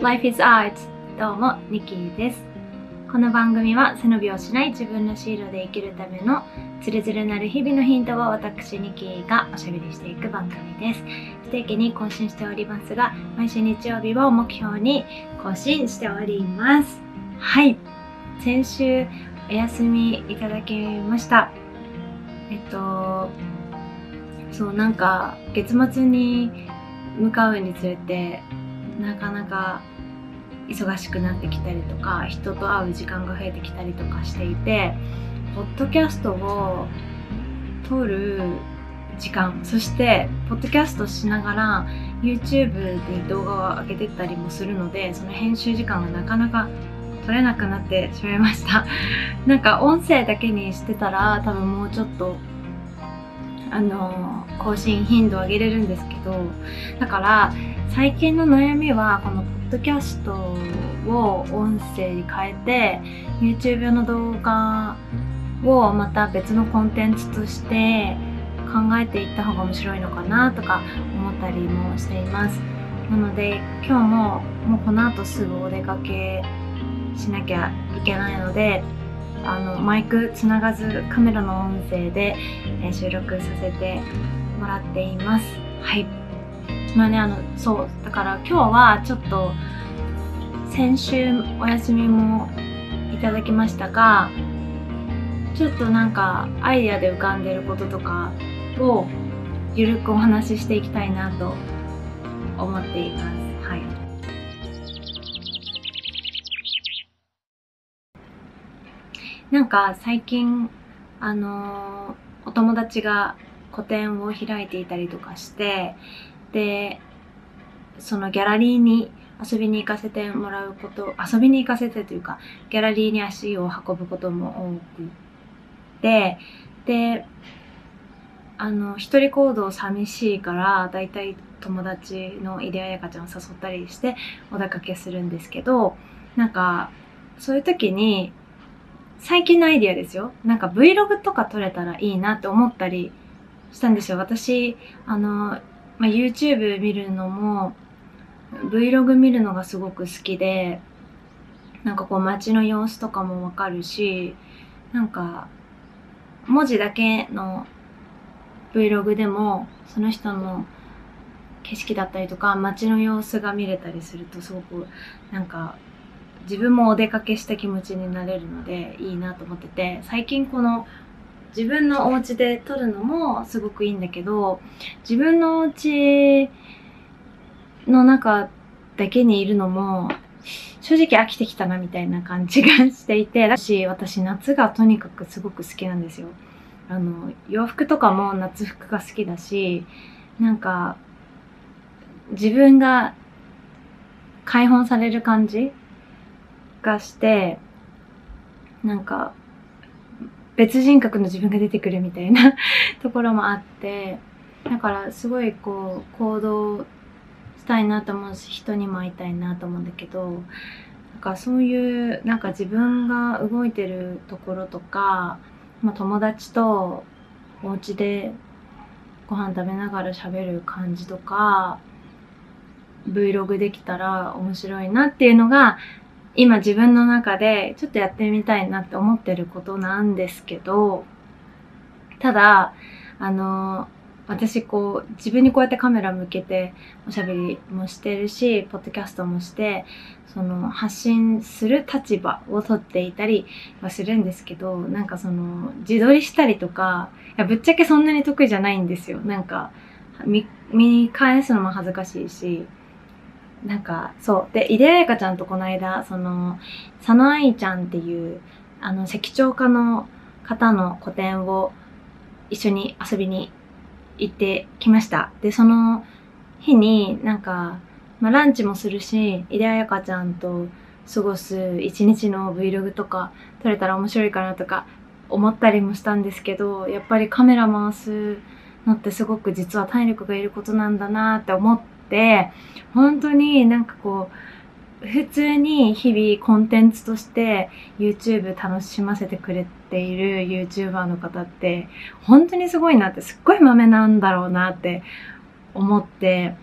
Life is Art. どうもニキーです。この番組は背伸びをしない自分のシールで生きるためのつるつるなる日々のヒントを私ニキーがおしゃべりしていく番組です。不定期に更新しておりますが毎週日曜日を目標に更新しております。はい。先週お休みいただきました。えっとそうなんか月末に向かうにつれてなかなか忙しくなってきたりとか人と会う時間が増えてきたりとかしていてポッドキャストを撮る時間そしてポッドキャストしながら YouTube で動画を上げてったりもするのでその編集時間がなかなか取れなくなってしまいました。なんか音声だけにしてたら多分もうちょっとあの更新頻度を上げれるんですけどだから最近の悩みはこのポッドキャストを音声に変えて YouTube 用の動画をまた別のコンテンツとして考えていった方が面白いのかなとか思ったりもしています。なので今日ももうこの後すぐお出かけしなきゃいけないのであのマイクつながずカメラの音声で、え収録させてもらっています。はい。まあねあのそうだから今日はちょっと先週お休みもいただきましたがちょっとなんかアイデアで浮かんでることとかをゆるくお話ししていきたいなと思っていますなんか最近あのお友達が個展を開いていたりとかしてでそのギャラリーに遊びに行かせてもらうこと遊びに行かせてというかギャラリーに足を運ぶことも多くてであの一人行動寂しいからだいたい友達の井出彩香ちゃんを誘ったりしてお出かけするんですけどなんかそういう時に最近のアイディアですよ。なんか Vlog とか撮れたらいいなって思ったりしたんですよ。私、あの、まあ、YouTube 見るのも、Vlog 見るのがすごく好きで、なんかこう街の様子とかもわかるし、なんか、文字だけの Vlog でも、その人の景色だったりとか、街の様子が見れたりするとすごく、なんか自分もお出かけした気持ちになれるのでいいなと思ってて最近この自分のお家で撮るのもすごくいいんだけど自分のお家の中だけにいるのも正直飽きてきたなみたいな感じがしていて私私夏がとにかくすごく好きなんですよ。あの洋服とかも夏服が好きだしなんか自分が解放される感じがしてなんか別人格の自分が出てくるみたいな ところもあってだからすごいこう行動したいなと思うし人にも会いたいなと思うんだけどなんかそういうなんか自分が動いてるところとか、まあ、友達とお家でご飯食べながら喋る感じとか Vlog できたら面白いなっていうのが今自分の中でちょっとやってみたいなって思ってることなんですけど、ただ、あの、私こう、自分にこうやってカメラ向けておしゃべりもしてるし、ポッドキャストもして、その発信する立場を取っていたりはするんですけど、なんかその自撮りしたりとか、いやぶっちゃけそんなに得意じゃないんですよ。なんか見、見返すのも恥ずかしいし、なんか、そう。で、井出彩香ちゃんとこの間、その、佐野愛ちゃんっていう、あの、石彫家の方の個展を一緒に遊びに行ってきました。で、その日になんか、まあ、ランチもするし、井出彩香ちゃんと過ごす一日の Vlog とか撮れたら面白いかなとか思ったりもしたんですけど、やっぱりカメラ回すのってすごく実は体力がいることなんだなって思って、って本当になんかこう普通に日々コンテンツとして YouTube 楽しませてくれている YouTuber の方って本当にすごいなってすっごい豆なんだろうなって思って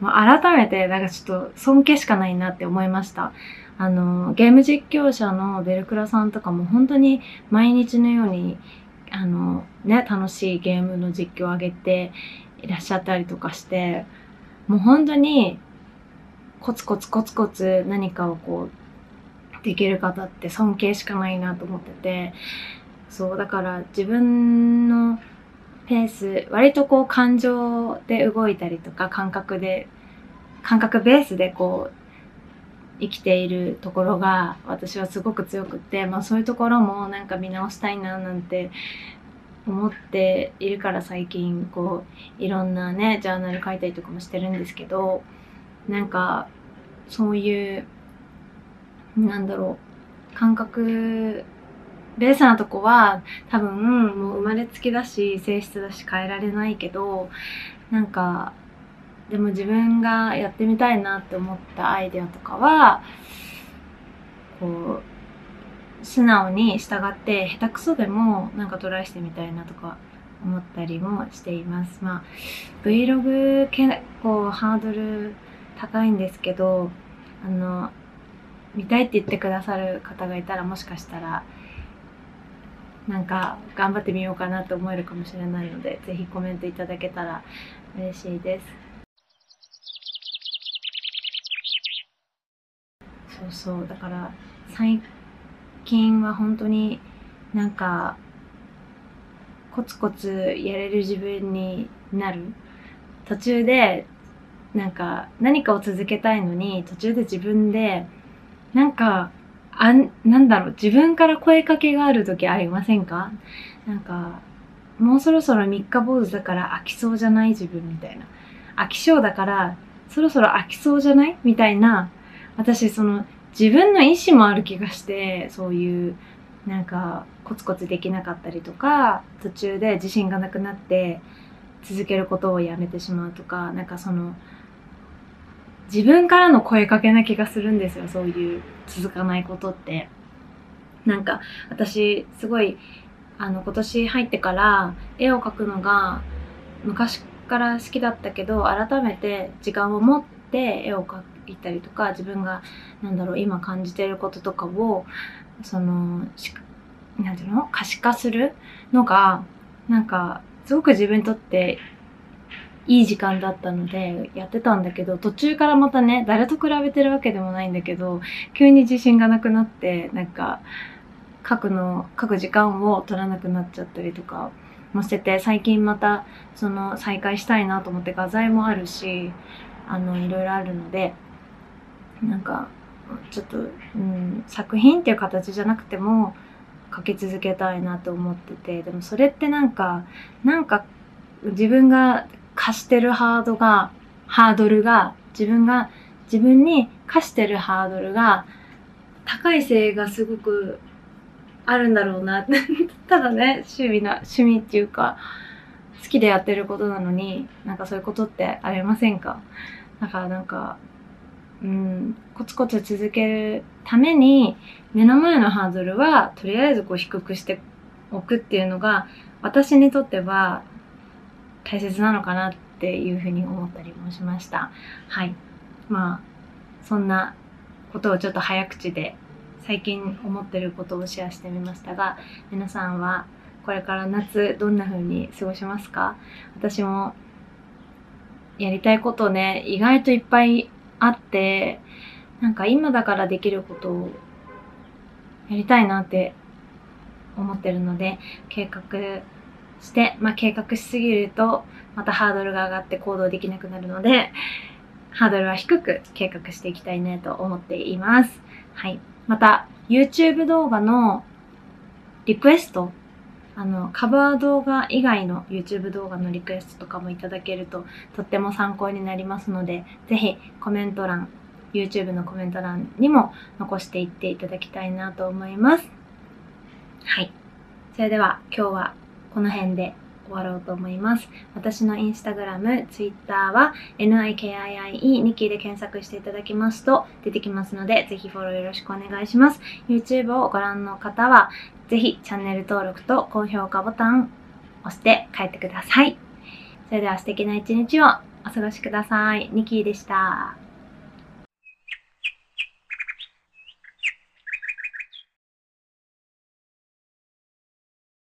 もう改めて、なんかちょっと尊敬しかないなって思いました。あの、ゲーム実況者のベルクラさんとかも本当に毎日のように、あの、ね、楽しいゲームの実況を上げていらっしゃったりとかして、もう本当にコツコツコツコツ何かをこう、できる方って尊敬しかないなと思ってて、そう、だから自分のペース、割とこう感情で動いたりとか感覚で、感覚ベースでこう生きているところが私はすごく強くって、まあそういうところもなんか見直したいななんて思っているから最近こういろんなねジャーナル書いたりとかもしてるんですけどなんかそういうなんだろう感覚ベースなとこは多分もう生まれつきだし性質だし変えられないけどなんかでも自分がやってみたいなって思ったアイデアとかはこう素直に従って下手くそでもなんかトライしてみたいなとか思ったりもしています。まあ Vlog 結構ハードル高いんですけどあの見たいって言ってくださる方がいたらもしかしたらなんか頑張ってみようかなと思えるかもしれないので、ぜひコメントいただけたら嬉しいです。そうそう、だから最近は本当になんかコツコツやれる自分になる。途中でなんか何かを続けたいのに途中で自分でなんかあん、なんだろう、自分から声かけがある時ありませんか？なんか、もうそろそろ三日坊主だから飽きそうじゃない自分みたいな。飽き性だから、そろそろ飽きそうじゃない？みたいな、私その自分の意志もある気がして、そういう、なんか、コツコツできなかったりとか、途中で自信がなくなって、続けることをやめてしまうとか、なんかその、自分からの声かけな気がするんですよ、そういう続かないことって。なんか、私、すごい、あの、今年入ってから絵を描くのが昔から好きだったけど、改めて時間を持って絵を描くいたりとか、自分が、なんだろう、今感じてることとかを、その、なんていうの？可視化するのが、なんか、すごく自分にとっていい時間だったのでやってたんだけど途中からまたね誰と比べてるわけでもないんだけど急に自信がなくなってなんか書くの書く時間を取らなくなっちゃったりとかもしてて最近またその再開したいなと思って画材もあるしあのいろいろあるのでなんかちょっと、うん、作品っていう形じゃなくても書き続けたいなと思っててでもそれってなんかなんか自分が貸してるハードが、ハードルが、自分が、自分に課してるハードルが、高いせいがすごくあるんだろうな。ただね、趣味な、趣味っていうか、好きでやってることなのに、なんかそういうことってありませんか？だからなんか、うん、コツコツ続けるために、目の前のハードルは、とりあえずこう低くしておくっていうのが、私にとっては大切なのかなっていうふうに思ったりもしました。はい。まあ、そんなことをちょっと早口で最近思ってることをシェアしてみましたが、皆さんはこれから夏どんな風に過ごしますか？私もやりたいことね、意外といっぱいあって、なんか今だからできることをやりたいなって思ってるので、計画して、まあ、計画しすぎると、またハードルが上がって行動できなくなるので、ハードルは低く計画していきたいねと思っています。はい。また、YouTube 動画のリクエスト、あの、カバー動画以外の YouTube 動画のリクエストとかもいただけるととっても参考になりますので、ぜひコメント欄、YouTube のコメント欄にも残していっていただきたいなと思います。はい。それでは今日はこの辺で終わろうと思います。私のインスタグラム、ツイッターは NIKIIE ニキで検索していただきますと出てきますので、ぜひフォローよろしくお願いします。YouTube をご覧の方は、ぜひチャンネル登録と高評価ボタン押して帰ってください。それでは素敵な一日をお過ごしください。ニキーでした。